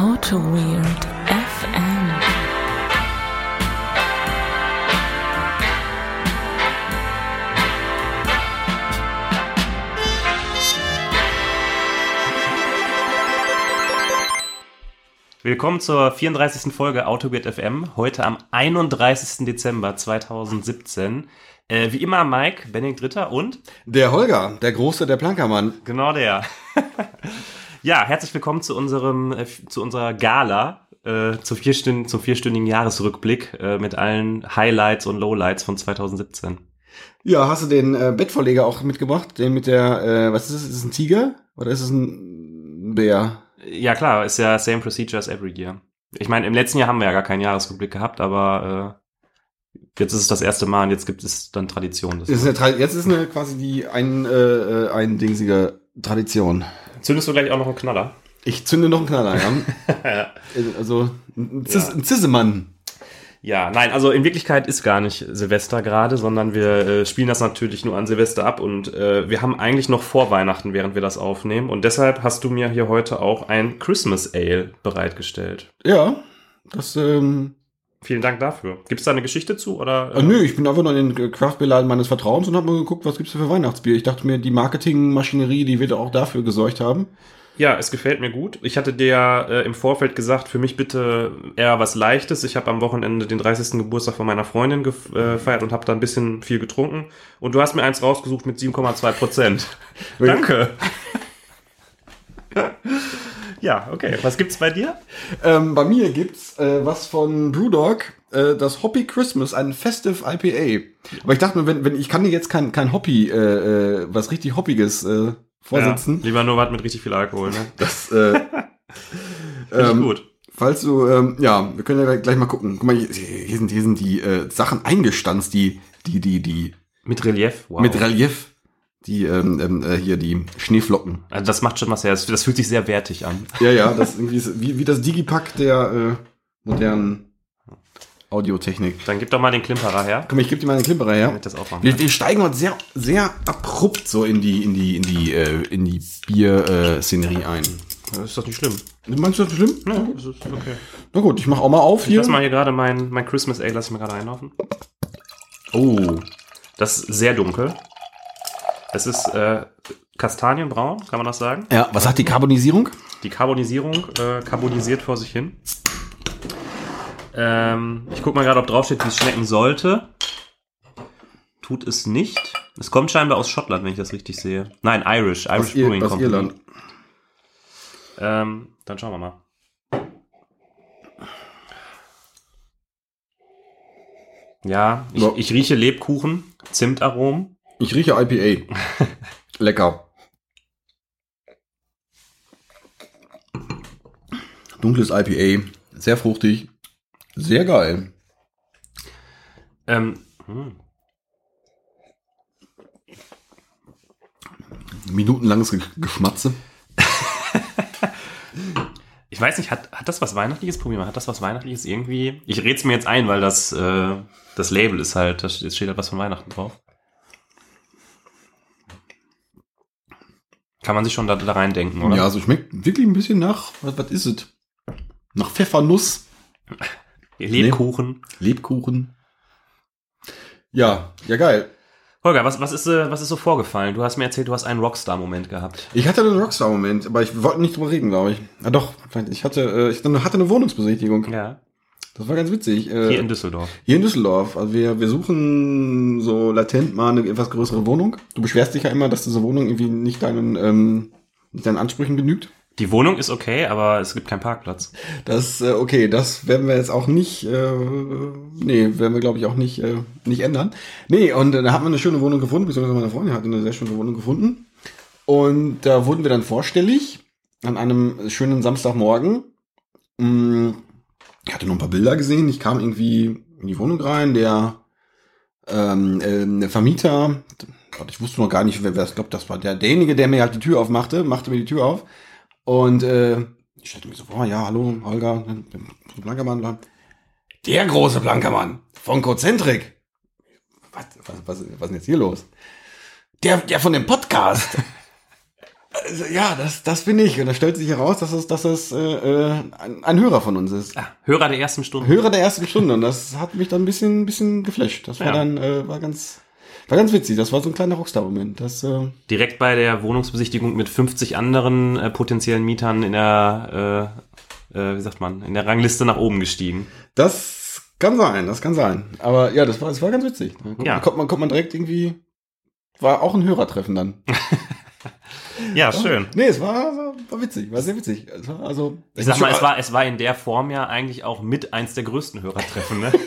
Auto Weird FM. Willkommen zur 34. Folge Autobit FM, heute am 31. Dezember 2017. Äh, wie immer Mike, Benning Dritter und Der Holger, der Große, der Plankermann. genau der. Ja, herzlich willkommen zu unserem, äh, zu unserer Gala, äh, zu vierstünd zum vierstündigen Jahresrückblick äh, mit allen Highlights und Lowlights von 2017. Ja, hast du den äh, Bettvorleger auch mitgebracht? Den mit der, äh, was ist es? Ist es ein Tiger? Oder ist es ein Bär? Ja klar, ist ja same procedure as every year. Ich meine, im letzten Jahr haben wir ja gar keinen Jahresrückblick gehabt, aber äh, jetzt ist es das erste Mal und jetzt gibt es dann Tradition. Das ist eine, jetzt ist eine quasi die ein, äh, äh, eindingsige Tradition. Zündest du gleich auch noch einen Knaller? Ich zünde noch einen Knaller, ja. Äh, also ein, Zis Ja. ein Zissemann. Ja, nein, also in Wirklichkeit ist gar nicht Silvester gerade, sondern wir äh, spielen das natürlich nur an Silvester ab und äh, wir haben eigentlich noch vor Weihnachten, während wir das aufnehmen. Und deshalb hast du mir hier heute auch ein Christmas Ale bereitgestellt. Ja, das, ähm, Vielen Dank dafür. Gibt es da eine Geschichte zu? Oder, äh, nö, ich bin einfach nur in den Craft-Beer-Laden meines Vertrauens und habe mal geguckt, was gibt's da für Weihnachtsbier. Ich dachte mir, die Marketingmaschinerie, die wird auch dafür gesorgt haben. Ja, es gefällt mir gut. Ich hatte dir äh, im Vorfeld gesagt, für mich bitte eher was Leichtes. Ich habe am Wochenende den 30. Geburtstag von meiner Freundin äh, gefeiert und habe da ein bisschen viel getrunken. Und du hast mir eins rausgesucht mit 7,2 Prozent. Danke. ja, okay. Was gibt's bei dir? Ähm, bei mir gibt's äh, was von Brewdog, äh, das Hoppy Christmas, ein Festive IPA. Aber ich dachte mir, wenn, wenn ich kann dir jetzt kein, kein Hoppy, äh, äh, was richtig Hoppiges äh, vorsitzen. Ja, lieber nur was mit richtig viel Alkohol, ne? Das, äh, ähm, gut. falls du, ähm, ja, wir können ja gleich, gleich mal gucken. Guck mal, hier, hier sind, hier sind die äh, Sachen eingestanzt, die, die, die, die Mit Relief? Wow. mit Relief, die ähm, ähm, äh, hier die Schneeflocken. also das macht schon was her. Das, das fühlt sich sehr wertig an. Ja, ja, das irgendwie ist wie, wie das Digipack der äh, modernen Audiotechnik. Dann gib doch mal den Klimperer her, Komm, ich gebe dir mal einen Klimperer her. ich das aufmachen Wir, kann. wir steigen heute sehr, sehr abrupt so in die, in die, in die, äh, in die Bier-Szenerie ein. Das ist doch nicht schlimm. Meinst du das schlimm? Ja, das ist okay. Na gut, ich mach auch mal auf Ich hier. lass mal hier gerade mein, mein Christmas Ale, lass ich mal gerade einlaufen. Oh, das ist sehr dunkel. Es ist äh, Kastanienbraun, kann man das sagen? Ja, was sagt die Karbonisierung? Die Carbonisierung äh, carbonisiert vor sich hin. Ähm, ich guck mal gerade, ob draufsteht, wie es schmecken sollte. Tut es nicht. Es kommt scheinbar aus Schottland, wenn ich das richtig sehe. Nein, Irish. Irish Aus, Brewing aus Company. Irland. Ähm, dann schauen wir mal. Ja, ich, Ja. ich rieche Lebkuchen, Zimtaromen. Ich rieche IPA. Lecker. Dunkles IPA. Sehr fruchtig. Sehr geil. Ähm, hm. Minutenlanges Ge Geschmatze. Ich weiß nicht, hat, hat das was Weihnachtliches? Probier mal, hat das was Weihnachtliches irgendwie? Ich red's mir jetzt ein, weil das, äh, das Label ist halt, da steht steht halt was von Weihnachten drauf. Kann man sich schon da, da reindenken, oder? Ja, also schmeckt wirklich ein bisschen nach, was, was ist es? Nach Pfeffernuss, Lebkuchen. Lebkuchen. Ja, ja geil. Holger, was, was, ist, äh, was ist so vorgefallen? Du hast mir erzählt, du hast einen Rockstar-Moment gehabt. Ich hatte einen Rockstar-Moment, aber ich wollte nicht drüber reden, glaube ich. Ah doch, ich hatte, äh, ich hatte eine Wohnungsbesichtigung. Ja. Das war ganz witzig. Äh, Hier in Düsseldorf. Hier in Düsseldorf. Also wir, wir suchen so latent mal eine etwas größere Wohnung. Du beschwerst dich ja immer, dass diese Wohnung irgendwie nicht deinen, ähm, nicht deinen Ansprüchen genügt. Die Wohnung ist okay, aber es gibt keinen Parkplatz. Das, äh, okay, das werden wir jetzt auch nicht, äh, nee, werden wir glaube ich auch nicht, äh, nicht ändern. Nee, und äh, da haben wir eine schöne Wohnung gefunden, beziehungsweise meine Freundin hat eine sehr schöne Wohnung gefunden. Und da wurden wir dann vorstellig an einem schönen Samstagmorgen. Mm, Ich hatte noch ein paar Bilder gesehen. Ich kam irgendwie in die Wohnung rein. Der, ähm, äh, der Vermieter, ich wusste noch gar nicht, wer es glaubt, das war der, derjenige, der mir halt die Tür aufmachte, machte mir die Tür auf. Und äh, ich stellte mir so vor, ja, hallo, Holger, Blankermann, bla. Der große Blankermann von Cozentrik. Was, was, was, was ist denn jetzt hier los? Der, der von dem Podcast. Also, ja, das, das bin ich. Und da stellt sich heraus, dass es, dass es äh, äh, ein, ein Hörer von uns ist. Ah, Hörer der ersten Stunde. Hörer der ersten Stunde. Und das hat mich dann ein bisschen, ein bisschen geflasht. Das war Ja. dann, äh, war ganz, war ganz witzig. Das war so ein kleiner Rockstar-Moment. Äh, Direkt bei der Wohnungsbesichtigung mit 50 anderen äh, potenziellen Mietern in der, äh, äh, wie sagt man, in der Rangliste nach oben gestiegen. das kann sein, das kann sein. Aber ja, das war, das war ganz witzig. Da kommt, Ja. kommt, man, kommt man direkt irgendwie, war auch ein Hörertreffen dann. Ja, schön. Nee, es war, war, witzig, war sehr witzig. Also, Ich sag mal, es war, es war in der Form ja eigentlich auch mit eins der größten Hörertreffen, ne?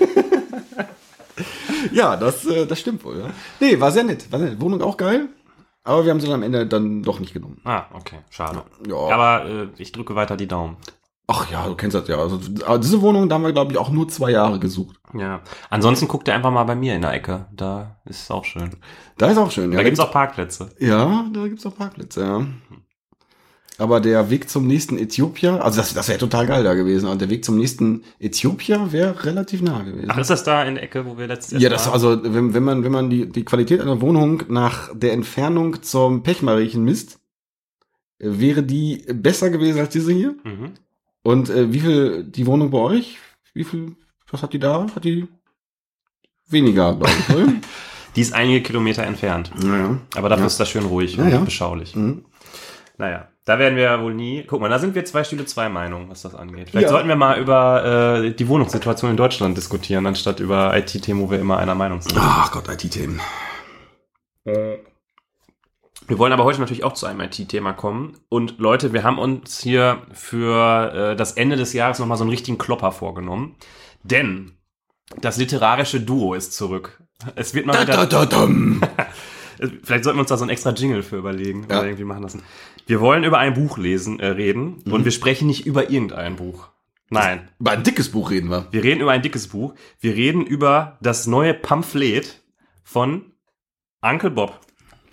Ja, das, äh, das stimmt wohl. Ja. Nee, war sehr nett. War sehr nett. Wohnung auch geil. Aber wir haben sie dann am Ende dann doch nicht genommen. ah, okay, schade. Ja. Aber äh, ich drücke weiter die Daumen. Ach ja, du kennst das ja. Also, aber diese Wohnung, da haben wir, glaube ich, auch nur zwei Jahre gesucht. Ja. Ansonsten guckt ihr einfach mal bei mir in der Ecke. Da ist es auch schön. Da ist auch schön. Ja, Da gibt's auch Parkplätze. Ja, da gibt's auch Parkplätze, ja. Aber der Weg zum nächsten Äthiopier, also das, das wäre total geil da gewesen. Und der Weg zum nächsten Äthiopier wäre relativ nah gewesen. Ach, ist das da in der Ecke, wo wir letztes ja, Jahr das also, wenn, wenn man, wenn man die, die Qualität einer Wohnung nach der Entfernung zum Pechmariechen misst, äh, wäre die besser gewesen als diese hier. Mhm. Und äh, wie viel die Wohnung bei euch? Wie viel, was hat die da? Hat die weniger, glaube ich. oder? Die ist einige Kilometer entfernt. naja. Aber dafür Ja. ist das schön ruhig Ja, und beschaulich. Mhm. Naja, da werden wir wohl nie. Guck mal, da sind wir zwei Stühle, zwei Meinungen, was das angeht. Vielleicht Ja. sollten wir mal über äh, die Wohnungssituation in Deutschland diskutieren, anstatt über IT-Themen, wo wir immer einer Meinung sind. Ach Gott, IT-Themen. Wir wollen aber heute natürlich auch zu einem IT-Thema kommen. Und Leute, wir haben uns hier für äh, das Ende des Jahres nochmal so einen richtigen Klopper vorgenommen. Denn das literarische Duo ist zurück. Es wird mal Da, wieder. da, da, dam. Vielleicht sollten wir uns da so ein extra Jingle für überlegen Ja. oder irgendwie machen lassen. Wir wollen über ein Buch lesen, äh, reden Mhm. und wir sprechen nicht über irgendein Buch. Nein, Über ein dickes Buch reden wir. wir reden über ein dickes Buch. Wir reden über das neue Pamphlet von Uncle Bob.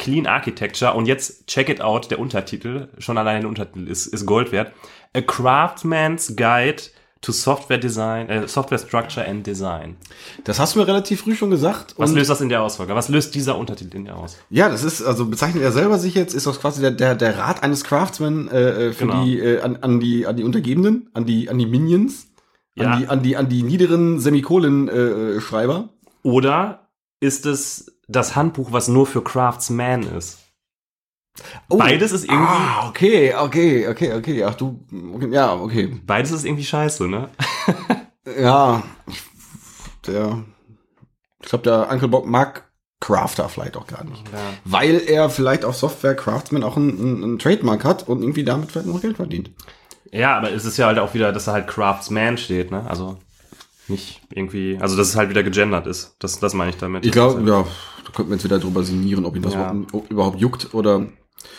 Clean Architecture und jetzt check it out, der Untertitel, schon allein der Untertitel ist, ist Gold wert. A Craftsman's Guide to Software Design, äh, Software Structure and Design. Das hast du mir relativ früh schon gesagt. Was löst das in der aus, Volker? Was löst dieser Untertitel in dir aus? ja, das ist, also bezeichnet er selber sich jetzt, ist das quasi der, der, der Rat eines Craftsman äh, äh, für Genau. die, äh, an, an die, an die Untergebenen, an die, an die Minions, Ja. an die, an die, an die niederen Semikolen-Schreiber. Oder ist es das Handbuch, was nur für Craftsman ist? Oh. Beides ist irgendwie, Ah, okay, okay, okay, okay. Ach du, ja, okay. beides ist irgendwie scheiße, ne? Ja, ich- der, ich glaube, der Uncle Bob mag Crafter vielleicht auch gar nicht. Ja. Weil er vielleicht auf Software Craftsman auch einen, einen, einen Trademark hat und irgendwie damit vielleicht noch Geld verdient. Ja, aber es ist ja halt auch wieder, dass da halt Craftsman steht, ne? Also nicht irgendwie, also dass es halt wieder gegendert ist. Das, das meine ich damit. Ich glaube, ja, da könnten wir jetzt wieder drüber sinnieren, ob ihn das Ja. überhaupt, juckt oder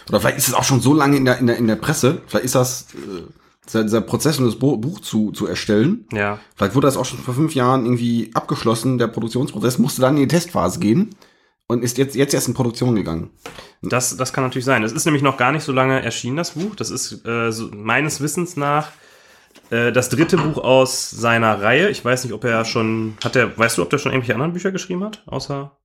oder vielleicht ist es auch schon so lange in der in der in der Presse. Vielleicht ist das äh, dieser, Prozess, um das Buch zu zu erstellen. Ja. Vielleicht wurde das auch schon vor fünf Jahren irgendwie abgeschlossen. Der Produktionsprozess musste dann in die Testphase gehen und ist jetzt jetzt erst in Produktion gegangen. Das, das kann natürlich sein. Es ist nämlich noch gar nicht so lange erschienen, das Buch. Das ist äh, so, meines Wissens nach äh, das dritte Buch aus seiner Reihe. Ich weiß nicht, ob er schon, hat er, weißt du, ob der schon irgendwelche anderen Bücher geschrieben hat? Außer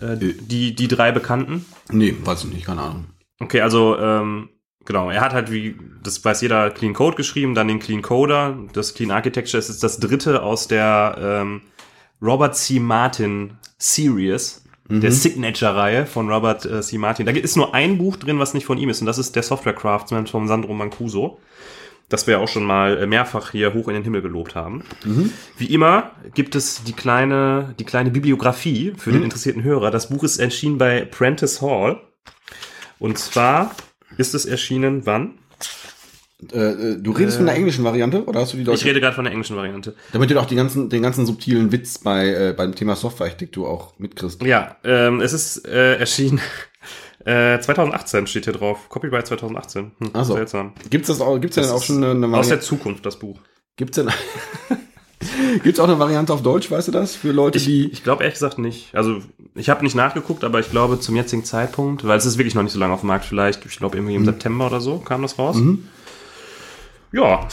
äh, die, die drei bekannten? Nee, weiß ich nicht, keine Ahnung. Okay, also ähm, genau, er hat halt wie, das weiß jeder, Clean Code geschrieben, dann den Clean Coder, das Clean Architecture ist jetzt das dritte aus der ähm, Robert C. Martin Series, der Signature-Reihe von Robert äh, C. Martin. Da ist nur ein Buch drin, was nicht von ihm ist, und das ist der Software Craftsman von Sandro Mancuso. Das wir auch schon mal äh, mehrfach hier hoch in den Himmel gelobt haben. Wie immer gibt es die kleine, die kleine Bibliografie für den interessierten Hörer. Das Buch ist erschienen bei Prentice Hall. Und zwar ist es erschienen wann? Äh, äh, du redest von der englischen Variante oder hast du die Ich deutsche? rede gerade von der englischen Variante. Damit du doch die ganzen, den ganzen subtilen Witz bei äh, beim Thema Softwarearchitektur auch mitkriegst. Ja, ähm, es ist äh, erschienen äh, 2018 steht hier drauf. Copyright 2018. Hm, Ach so. Seltsam. Gibt's das auch? Gibt's Das denn auch schon eine, eine Aus der Variante? Zukunft, das Buch. Gibt's denn? Gibt's auch eine Variante auf Deutsch? Weißt du das? Für Leute, Ich, die ich glaube ehrlich gesagt nicht. Also ich habe nicht nachgeguckt, aber ich glaube zum jetzigen Zeitpunkt, weil es ist wirklich noch nicht so lange auf dem Markt, vielleicht, ich glaube irgendwie im Mhm. September oder so kam das raus. Ja.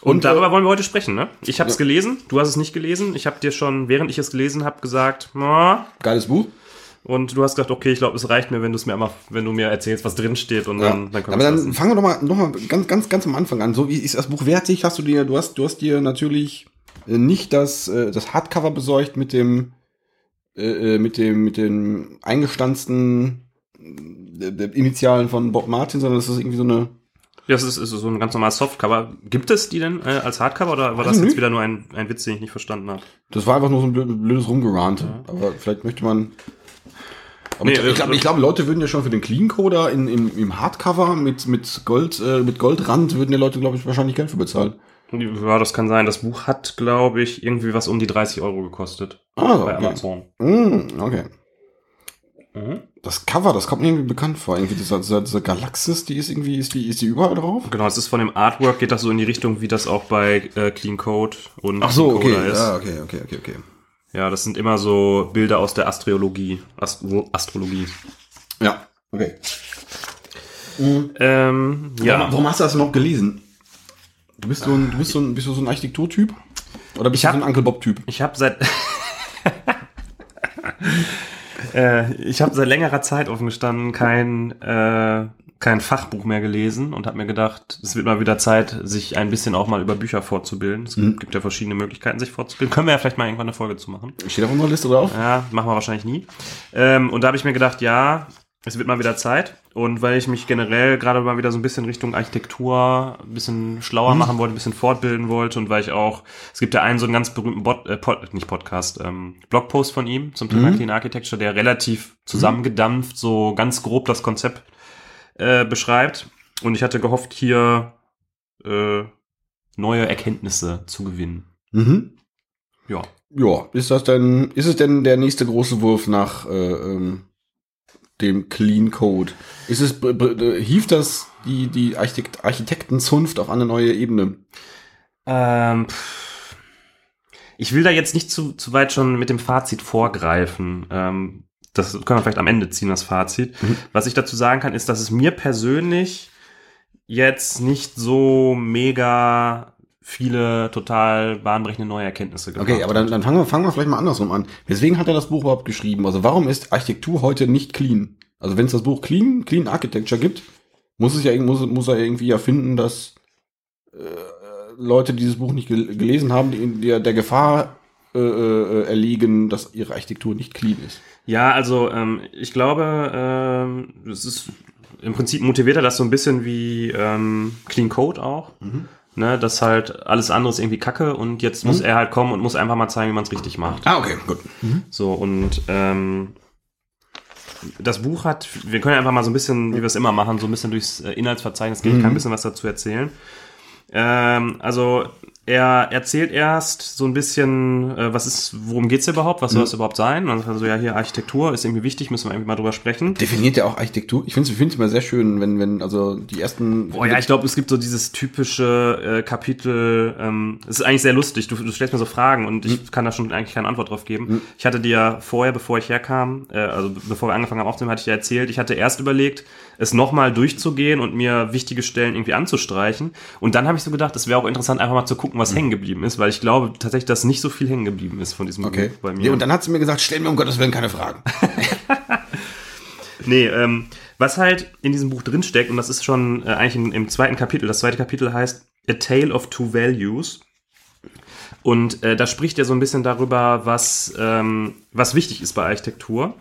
Und, Und, darüber äh, wollen wir heute sprechen, ne? Ich habe es Ja. gelesen, du hast es nicht gelesen. Ich habe dir schon, während ich es gelesen habe, gesagt, na, geiles Buch. Und du hast gesagt, okay, ich glaube, es reicht mir, wenn du es mir einmal, wenn du mir erzählst, was drin steht und Ja. dann, dann können Aber dann lassen. fangen wir doch mal, noch mal ganz, ganz, ganz am Anfang an. So wie ist das Buch wertig? Hast du dir, du hast, du hast dir natürlich äh, nicht das, äh, das Hardcover besorgt mit dem, äh, mit dem, mit den eingestanzten Initialen von Bob Martin, sondern das ist irgendwie so eine. Ja, es ist, ist so ein ganz normales Softcover. Gibt es die denn äh, als Hardcover oder war das Also jetzt wieder nur ein, ein Witz, den ich nicht verstanden habe? Das war einfach nur so ein blöd- blödes Rumgerant. Aber vielleicht möchte man. Nee, ich, glaube, ich glaube, Leute würden ja schon für den Clean Coder in, im, im Hardcover mit, mit Gold, äh, mit Goldrand würden ja Leute, glaube ich, wahrscheinlich Geld für bezahlen. Ja, das kann sein. Das Buch hat, glaube ich, irgendwie was um die 30 Euro gekostet. Ah, bei okay. Amazon. Mm, okay. Mhm. Das Cover, das kommt mir irgendwie bekannt vor. Irgendwie dieser, dieser, dieser Galaxis, die ist irgendwie, ist die, ist die überall drauf? Genau, es ist von dem Artwork, geht das so in die Richtung, wie das auch bei äh, Clean Code und Ach so, Clean okay. Coder ist. Ja, okay, okay, okay, okay. Ja, das sind immer so Bilder aus der Astrologie. Astro Astrologie. Ja, okay. Ähm, Ja. Warum, warum hast du das noch gelesen? Du bist so ein, du bist so ein, bist du so ein Architekturtyp? Oder bist Ich du so hab- ein Uncle Bob-Typ? Ich habe seit äh, ich habe seit längerer Zeit offen gestanden kein äh, kein Fachbuch mehr gelesen und habe mir gedacht, es wird mal wieder Zeit, sich ein bisschen auch mal über Bücher fortzubilden. Es Mhm. gibt ja verschiedene Möglichkeiten, sich fortzubilden. Können wir ja vielleicht mal irgendwann eine Folge zu machen. Steht auf unserer Liste drauf? Ja, machen wir wahrscheinlich nie. Ähm, und da habe ich mir gedacht, ja, es wird mal wieder Zeit. Und weil ich mich generell gerade mal wieder so ein bisschen Richtung Architektur ein bisschen schlauer machen wollte, ein bisschen fortbilden wollte und weil ich auch, es gibt ja einen so einen ganz berühmten Bot, äh, Pod, nicht Podcast, ähm, Blogpost von ihm zum Thema Clean Architecture, der relativ zusammengedampft, so ganz grob das Konzept äh, beschreibt. Und ich hatte gehofft, hier äh, neue Erkenntnisse zu gewinnen. Mhm. Ja. Ja, ist das denn, ist es denn der nächste große Wurf nach äh, ähm, dem Clean Code? Ist es, hieft das die, die Architekt Architektenzunft auf eine neue Ebene? Ähm, ich will da jetzt nicht zu, zu weit schon mit dem Fazit vorgreifen. Ähm, das können wir vielleicht am Ende ziehen, das Fazit. Was ich dazu sagen kann, ist, dass es mir persönlich jetzt nicht so mega viele total bahnbrechende neue Erkenntnisse gebracht Okay, aber dann, dann fangen, wir, fangen wir vielleicht mal andersrum an. Weswegen hat er das Buch überhaupt geschrieben? Also warum ist Architektur heute nicht clean? Also wenn es das Buch Clean, Clean Architecture gibt, muss es ja muss, muss er irgendwie erfinden, dass äh, Leute, die dieses Buch nicht gel gelesen haben, die in der, der Gefahr äh, äh, erliegen, dass ihre Architektur nicht clean ist. Ja, also ähm, ich glaube, ähm, es ist im Prinzip motiviert er das so ein bisschen wie ähm, Clean Code auch. Ne, dass halt alles andere ist irgendwie Kacke und jetzt muss er halt kommen und muss einfach mal zeigen, wie man es richtig macht. Ah, okay, gut. So, und ähm, das Buch hat, wir können ja einfach mal so ein bisschen, wie wir es immer machen, so ein bisschen durchs äh, Inhaltsverzeichnis gehen. Ich kann ein bisschen was dazu erzählen. Ähm, also er erzählt erst so ein bisschen, äh, was ist, worum geht's hier überhaupt, was soll das überhaupt sein? Und so, ja, hier Architektur ist irgendwie wichtig, müssen wir irgendwie mal drüber sprechen. Definiert ja auch Architektur. Ich finde es immer sehr schön, wenn, wenn, also die ersten. Oh ja, ich glaube, es gibt so dieses typische äh, Kapitel, ähm, es ist eigentlich sehr lustig, du, du stellst mir so Fragen und ich kann da schon eigentlich keine Antwort drauf geben. Ich hatte dir vorher, bevor ich herkam, äh, also bevor wir angefangen haben aufzunehmen, hatte ich dir erzählt, ich hatte erst überlegt, es nochmal durchzugehen und mir wichtige Stellen irgendwie anzustreichen. Und dann habe ich so gedacht, es wäre auch interessant, einfach mal zu gucken, was hängen geblieben ist, weil ich glaube tatsächlich, dass nicht so viel hängen geblieben ist von diesem Okay. Buch bei mir. Ja, und dann hat sie mir gesagt, stell mir um Gottes Willen keine Fragen. Nee, ähm, was halt in diesem Buch drinsteckt, und das ist schon äh, eigentlich im, im zweiten Kapitel, das zweite Kapitel heißt A Tale of Two Values. Und äh, da spricht er so ein bisschen darüber, was, ähm, was wichtig ist bei Architektur.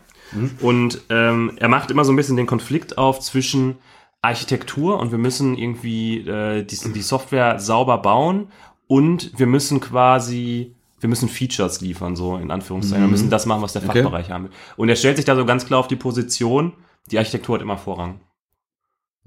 Und ähm, er macht immer so ein bisschen den Konflikt auf zwischen Architektur und wir müssen irgendwie äh, die, die Software sauber bauen und wir müssen quasi, wir müssen Features liefern, so in Anführungszeichen. Wir müssen das machen, was der Okay. Fachbereich haben will. Und er stellt sich da so ganz klar auf die Position, die Architektur hat immer Vorrang.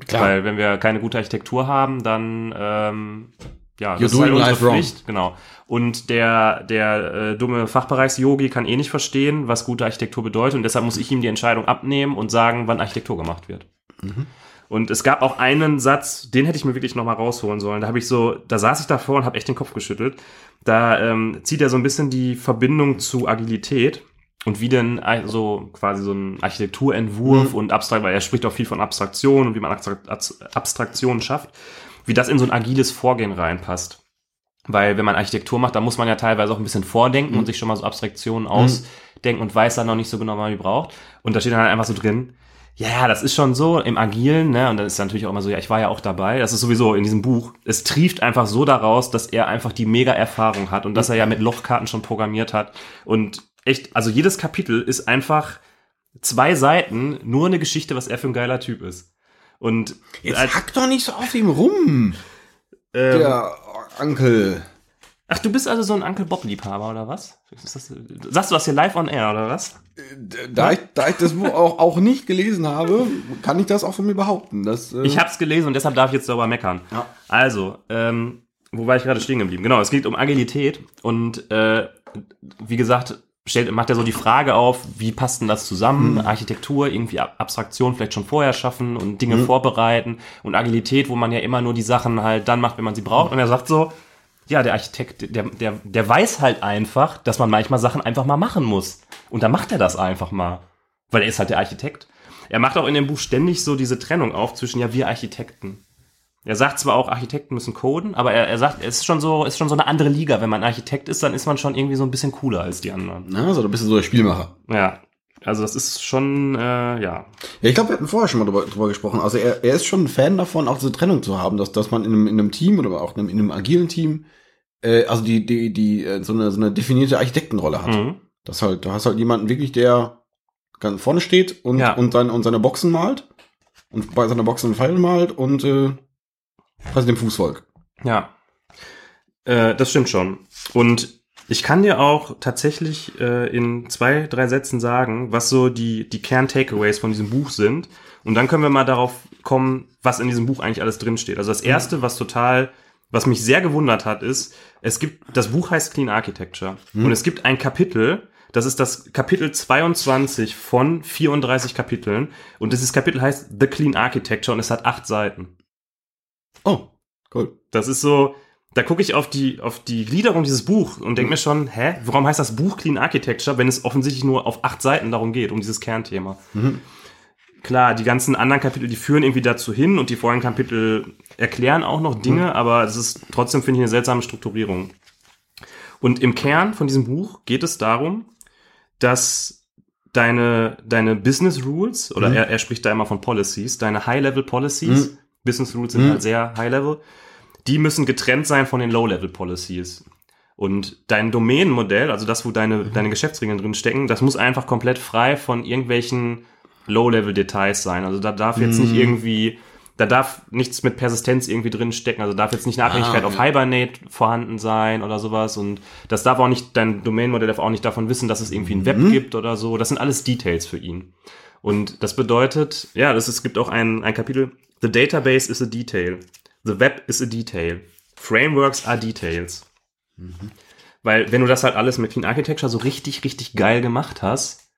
Klar. Weil wenn wir keine gute Architektur haben, dann ähm, ja, You're das ist halt unsere life wrong. Pflicht. Genau. Und der, der äh, dumme Fachbereichs-Yogi kann eh nicht verstehen, was gute Architektur bedeutet. Und deshalb muss ich ihm die Entscheidung abnehmen und sagen, wann Architektur gemacht wird. Mhm. Und es gab auch einen Satz, den hätte ich mir wirklich noch mal rausholen sollen. Da habe ich so, da saß ich davor und habe echt den Kopf geschüttelt. Da ähm, zieht er so ein bisschen die Verbindung zu Agilität und wie denn also quasi so ein Architekturentwurf und abstrakt, weil er spricht auch viel von Abstraktion und wie man Abstrakt, Abstraktionen schafft, wie das in so ein agiles Vorgehen reinpasst. Weil wenn man Architektur macht, da muss man ja teilweise auch ein bisschen vordenken und sich schon mal so Abstraktionen ausdenken, denken und weiß dann noch nicht so genau, was man die braucht. Und da steht dann halt einfach so drin, ja, ja, das ist schon so im Agilen, ne? Und dann ist natürlich auch immer so, ja, ich war ja auch dabei. Das ist sowieso in diesem Buch. Es trieft einfach so daraus, dass er einfach die mega Erfahrung hat und dass er ja mit Lochkarten schon programmiert hat. Und echt, also jedes Kapitel ist einfach zwei Seiten, nur eine Geschichte, was er für ein geiler Typ ist. Und Jetzt als- hack doch nicht so auf ihm rum, ähm, der Onkel. Ach, du bist also so ein Uncle Bob-Liebhaber, oder was? Das, sagst du das hier live on air, oder was? Da ich, da ich das auch, auch nicht gelesen habe, kann ich das auch von mir behaupten. Das, äh, Ich hab's gelesen und deshalb darf ich jetzt darüber meckern. Ja. Also, ähm, wo war ich gerade stehen geblieben? Genau, es geht um Agilität und äh, wie gesagt, stellt, macht er so die Frage auf, wie passt denn das zusammen? Architektur, irgendwie Ab- Abstraktion vielleicht schon vorher schaffen und Dinge vorbereiten und Agilität, wo man ja immer nur die Sachen halt dann macht, wenn man sie braucht. Und er sagt so, ja, der Architekt, der, der, der weiß halt einfach, dass man manchmal Sachen einfach mal machen muss. Und dann macht er das einfach mal. Weil er ist halt der Architekt. Er macht auch in dem Buch ständig so diese Trennung auf zwischen, ja, wir Architekten. Er sagt zwar auch, Architekten müssen coden, aber er, er sagt, es ist schon so, ist schon so eine andere Liga. Wenn man Architekt ist, dann ist man schon irgendwie so ein bisschen cooler als die anderen. Na, also, du bist so der Spielmacher. Ja. Also das ist schon, äh, ja. Ja, ich glaube, wir hatten vorher schon mal drüber, drüber gesprochen. Also er, er ist schon ein Fan davon, auch diese Trennung zu haben, dass, dass man in einem, in einem Team oder auch in einem, in einem agilen Team, äh, also die, die, die, äh, so eine, so eine definierte Architektenrolle hat. Mhm. Das halt, du hast halt jemanden wirklich, der ganz vorne steht und, Ja. und, seine, und seine Boxen malt und bei seiner Boxen einen Pfeil malt und äh, quasi dem Fußvolk. Ja. Äh, das stimmt schon. Und ich kann dir auch tatsächlich äh, in zwei, drei Sätzen sagen, was so die, die Kern-Takeaways von diesem Buch sind. Und dann können wir mal darauf kommen, was in diesem Buch eigentlich alles drinsteht. Also das erste, was total, was mich sehr gewundert hat, ist, es gibt, das Buch heißt Clean Architecture. Und es gibt ein Kapitel, das ist das Kapitel 22 von 34 Kapiteln. Und dieses Kapitel heißt The Clean Architecture und es hat acht Seiten. Oh, cool. Das ist so, da gucke ich auf die, auf die Gliederung dieses Buch und denke mir schon, hä, warum heißt das Buch Clean Architecture, wenn es offensichtlich nur auf acht Seiten darum geht, um dieses Kernthema. Klar, die ganzen anderen Kapitel, die führen irgendwie dazu hin und die vorigen Kapitel erklären auch noch Dinge, aber es ist trotzdem, finde ich, eine seltsame Strukturierung. Und im Kern von diesem Buch geht es darum, dass deine, deine Business Rules, oder er, er spricht da immer von Policies, deine High-Level Policies, Business Rules sind halt sehr High-Level, die müssen getrennt sein von den Low-Level Policies. Und dein Domänenmodell, also das, wo deine, deine Geschäftsregeln drin stecken, das muss einfach komplett frei von irgendwelchen Low-Level-Details sein. Also da darf jetzt nicht irgendwie, da darf nichts mit Persistenz irgendwie drin stecken. Also darf jetzt nicht eine Abhängigkeit Ah, auf okay. Hibernate vorhanden sein oder sowas. Und das darf auch nicht, dein Domänenmodell darf auch nicht davon wissen, dass es irgendwie ein Web gibt oder so. Das sind alles Details für ihn. Und das bedeutet, ja, das, es gibt auch ein, ein Kapitel, The Database is a Detail. The Web is a Detail. Frameworks are Details. Weil wenn du das halt alles mit Clean Architecture so richtig, richtig geil gemacht hast,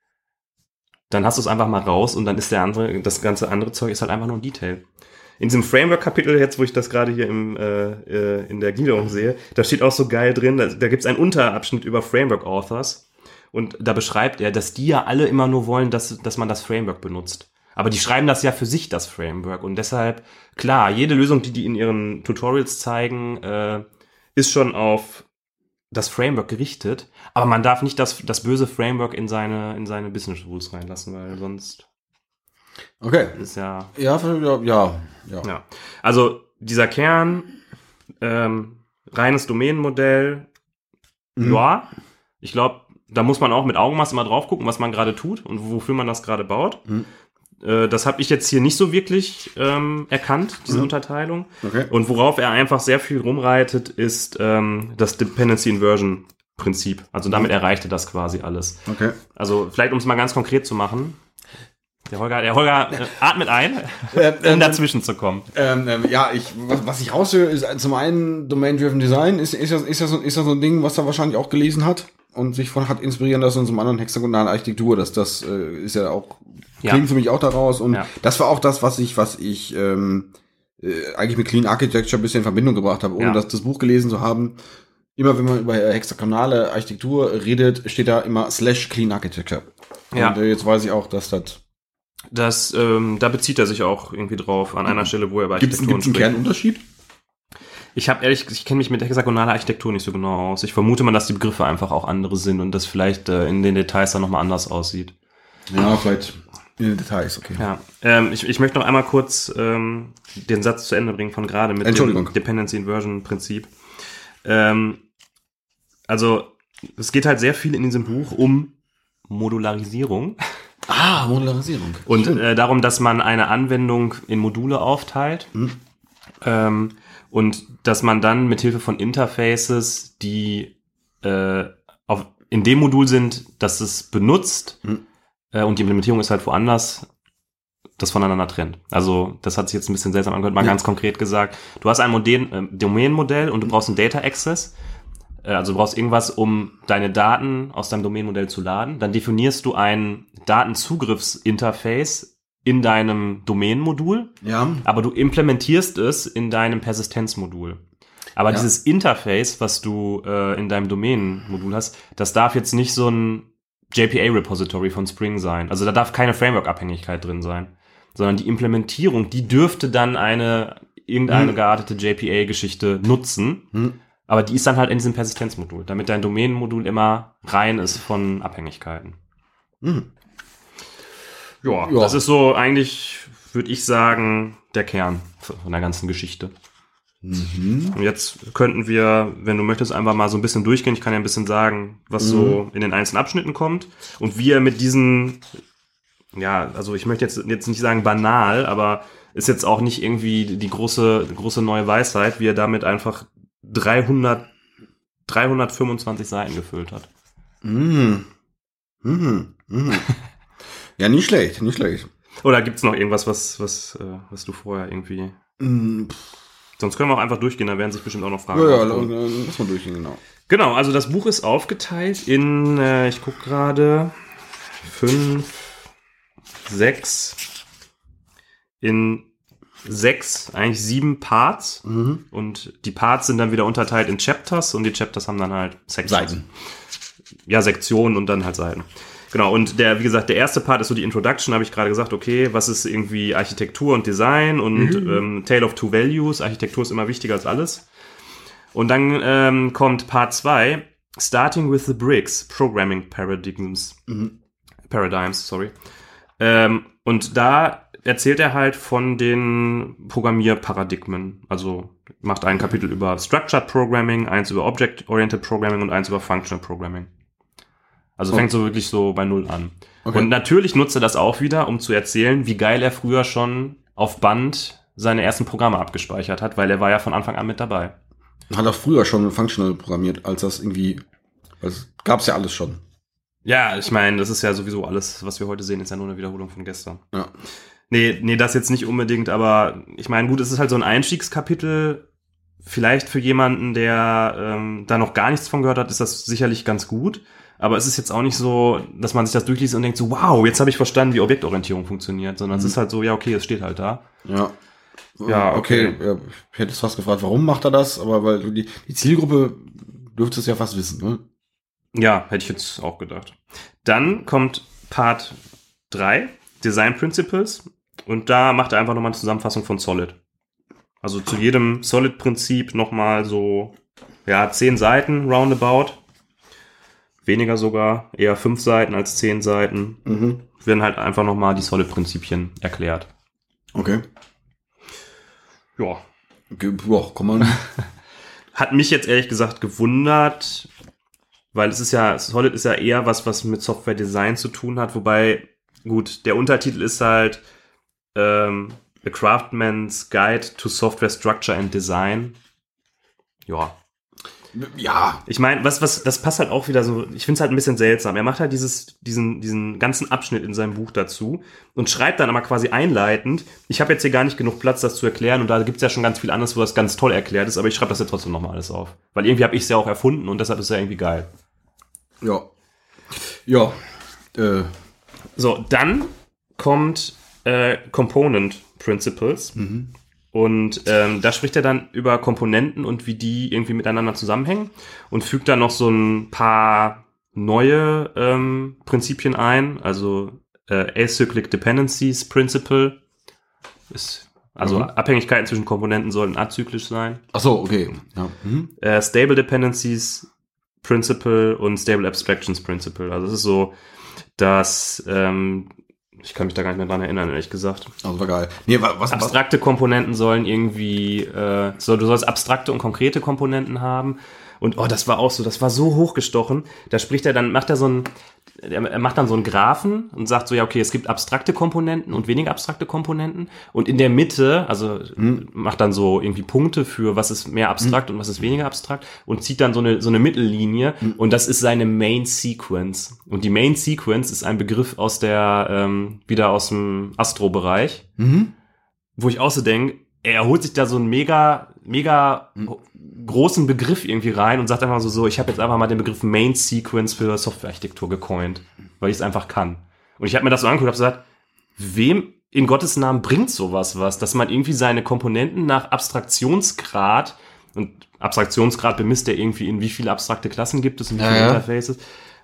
dann hast du es einfach mal raus und dann ist der andere, das ganze andere Zeug ist halt einfach nur ein Detail. In diesem Framework-Kapitel, jetzt wo ich das gerade hier im, äh, äh, in der Gliederung sehe, da steht auch so geil drin, da, da gibt es einen Unterabschnitt über Framework-Authors und da beschreibt er, dass die ja alle immer nur wollen, dass, dass man das Framework benutzt. Aber die schreiben das ja für sich, das Framework. Und deshalb, klar, jede Lösung, die die in ihren Tutorials zeigen, äh, ist schon auf das Framework gerichtet. Aber man darf nicht das, das böse Framework in seine, in seine Business Rules reinlassen, weil sonst Okay. ist ja Ja, ja, ja. ja. Also dieser Kern, ähm, reines Domänenmodell, ja, ich glaube, da muss man auch mit Augenmaß immer drauf gucken, was man gerade tut und wofür man das gerade baut. Äh, das habe ich jetzt hier nicht so wirklich ähm, erkannt, diese Unterteilung. Okay. Und worauf er einfach sehr viel rumreitet, ist ähm, das Dependency Inversion Prinzip. Also damit erreicht er das quasi alles. Okay. Also vielleicht, um es mal ganz konkret zu machen. Der Holger, der Holger äh, atmet ein, Ähm, um dazwischen zu kommen. Ähm, ähm, ja, ich, was, was ich raushöre, ist äh, zum einen Domain-Driven Design. Ist, ist, das, ist, das, so- ist das so ein Ding, was er wahrscheinlich auch gelesen hat und sich von hat inspirieren lassen und zum anderen hexagonale Architektur. Das, das äh, ist ja auch, Ja. klingt für mich auch daraus. Und Ja. das war auch das, was ich, was ich ähm, äh, eigentlich mit Clean Architecture ein bisschen in Verbindung gebracht habe, ohne Ja. das, das Buch gelesen zu haben. Immer wenn man über hexagonale Architektur redet, steht da immer slash Clean Architecture. Ja. Und äh, jetzt weiß ich auch, dass das. Das, ähm, da bezieht er sich auch irgendwie drauf, an einer Stelle, wo er bei Gibt es Architektur einen. Kernunterschied? Ich habe ehrlich, ich kenne mich mit hexagonaler Architektur nicht so genau aus. Ich vermute mal, dass die Begriffe einfach auch andere sind und das vielleicht äh, in den Details dann nochmal anders aussieht. Ja, vielleicht in den Details, okay. Ja, ähm, ich, ich möchte noch einmal kurz ähm, den Satz zu Ende bringen von gerade mit dem Dependency Inversion Prinzip. Ähm, also es geht halt sehr viel in diesem Buch um Modularisierung Ah, Modularisierung. und Stimmt. äh, darum, dass man eine Anwendung in Module aufteilt Hm. ähm, und dass man dann mit Hilfe von Interfaces, die äh, auf, in dem Modul sind, das es benutzt Hm. äh, und die Implementierung ist halt woanders, das voneinander trennt. Also das hat sich jetzt ein bisschen seltsam angehört, mal Ja. ganz konkret gesagt. Du hast ein Modell, äh, Domain-Modell und du brauchst ein Data Access. Äh, Also du brauchst irgendwas, um deine Daten aus deinem Domain-Modell zu laden. Dann definierst du ein Datenzugriffsinterface in deinem Domain-Modul, ja, aber du implementierst es in deinem Persistenzmodul. Aber Ja. dieses Interface, was du äh, in deinem Domain-Modul hast, das darf jetzt nicht so ein JPA-Repository von Spring sein. Also da darf keine Framework-Abhängigkeit drin sein. Sondern die Implementierung, die dürfte dann eine irgendeine Hm. geartete JPA-Geschichte nutzen. Hm. Aber die ist dann halt in diesem Persistenzmodul, damit dein Domain-Modul immer rein ist von Abhängigkeiten. Hm. Ja, Ja. das ist so eigentlich, würde ich sagen, der Kern von der ganzen Geschichte. Mhm. Und jetzt könnten wir, wenn du möchtest, einfach mal so ein bisschen durchgehen. Ich kann ja ein bisschen sagen, was so in den einzelnen Abschnitten kommt und wie er mit diesen, ja, also ich möchte jetzt, jetzt nicht sagen banal, aber ist jetzt auch nicht irgendwie die große, große neue Weisheit, wie er damit einfach 300, 325 Seiten gefüllt hat. Mhm. Mhm. Mhm. Ja, nicht schlecht, nicht schlecht. Oder gibt's noch irgendwas, was, was, äh, was du vorher irgendwie. Pff, Sonst können wir auch einfach durchgehen, da werden sich bestimmt auch noch Fragen. Ja, ja, lass mal durchgehen, genau. Genau, also das Buch ist aufgeteilt in, äh, ich guck gerade, fünf, sechs, in sechs, eigentlich sieben Parts. Mhm. Und die Parts sind dann wieder unterteilt in Chapters und die Chapters haben dann halt Sections. Seiten. Ja, Sektionen und dann halt Seiten. Genau, und der, wie gesagt, der erste Part ist so die Introduction, habe ich gerade gesagt, okay, was ist irgendwie Architektur und Design und ähm, Tale of Two Values, Architektur ist immer wichtiger als alles. Und dann ähm, kommt Part 2, Starting with the Bricks, Programming Paradigms. Paradigms, sorry. Ähm, und da erzählt er halt von den Programmierparadigmen. Also macht ein Kapitel über Structured Programming, eins über Object-Oriented Programming und eins über Functional Programming. Also Oh. fängt so wirklich so bei Null an. Okay. Und natürlich nutzt er das auch wieder, um zu erzählen, wie geil er früher schon auf Band seine ersten Programme abgespeichert hat, weil er war ja von Anfang an mit dabei. Hat er früher schon functional programmiert, als das irgendwie. Das gab's ja alles schon. Ja, ich meine, das ist ja sowieso alles, was wir heute sehen, ist ja nur eine Wiederholung von gestern. Ja. Nee, nee, das jetzt nicht unbedingt, aber ich meine, gut, es ist halt so ein Einstiegskapitel. Vielleicht für jemanden, der ähm, da noch gar nichts von gehört hat, ist das sicherlich ganz gut. Aber es ist jetzt auch nicht so, dass man sich das durchliest und denkt so, wow, jetzt habe ich verstanden, wie Objektorientierung funktioniert, sondern es ist halt so, ja, okay, es steht halt da. Ja. Ja, okay. okay. Ja, ich hätte es fast gefragt, warum macht er das? Aber weil die, die Zielgruppe dürfte es ja fast wissen, ne? Ja, hätte ich jetzt auch gedacht. Dann kommt Part 3, Design Principles. Und da macht er einfach nochmal eine Zusammenfassung von Solid. Also zu jedem Solid-Prinzip nochmal so, ja, zehn Seiten roundabout. Weniger sogar, eher fünf Seiten als zehn Seiten. Mhm. Werden halt einfach nochmal die Solid-Prinzipien erklärt. Okay. Ja. okay. Boah, komm mal. Hat mich jetzt ehrlich gesagt gewundert, weil es ist ja, Solid ist ja eher was, was mit Software Design zu tun hat, wobei, gut, der Untertitel ist halt ähm, A Craftsman's Guide to Software Structure and Design. Ja. ja. Ich meine, was, was, das passt halt auch wieder so, ich finde es halt ein bisschen seltsam. Er macht halt dieses, diesen, diesen ganzen Abschnitt in seinem Buch dazu und schreibt dann aber quasi einleitend, ich habe jetzt hier gar nicht genug Platz, das zu erklären und da gibt es ja schon ganz viel anderes, wo das ganz toll erklärt ist, aber ich schreibe das ja trotzdem nochmal alles auf. Weil irgendwie habe ich es ja auch erfunden und deshalb ist es ja irgendwie geil. Ja. Ja. Äh, So, dann kommt äh, Component Principles. Und ähm, da spricht er dann über Komponenten und wie die irgendwie miteinander zusammenhängen und fügt dann noch so ein paar neue ähm, Prinzipien ein. Also äh, Acyclic Dependencies Principle ist Also Mhm. Abhängigkeiten zwischen Komponenten sollten azyklisch sein. Ach so, okay. Ja. Mhm. Äh, Stable Dependencies Principle und Stable Abstractions Principle. Also es ist so, dass ähm, ich kann mich da gar nicht mehr dran erinnern, ehrlich gesagt. Also war geil. Nee, wa- was, was, Abstrakte Komponenten sollen irgendwie, äh, so, du sollst abstrakte und konkrete Komponenten haben. Und oh, das war auch so, das war so hochgestochen. Da spricht er dann, macht er so ein, er macht dann so einen Graphen und sagt so, ja, okay, es gibt abstrakte Komponenten und weniger abstrakte Komponenten. Und in der Mitte, also macht dann so irgendwie Punkte für, was ist mehr abstrakt und was ist weniger abstrakt und zieht dann so eine, so eine Mittellinie. Und das ist seine Main Sequence. Und die Main Sequence ist ein Begriff aus der, ähm, wieder aus dem Astro-Bereich Mhm. wo ich auch so denke, er holt sich da so einen mega, mega großen Begriff irgendwie rein und sagt einfach so, so ich habe jetzt einfach mal den Begriff Main Sequence für Softwarearchitektur gecoint, weil ich es einfach kann. Und ich habe mir das so angeguckt und habe gesagt, wem in Gottes Namen bringt sowas was, dass man irgendwie seine Komponenten nach Abstraktionsgrad und Abstraktionsgrad bemisst er irgendwie in wie viele abstrakte Klassen gibt es und wie viele ja. Interfaces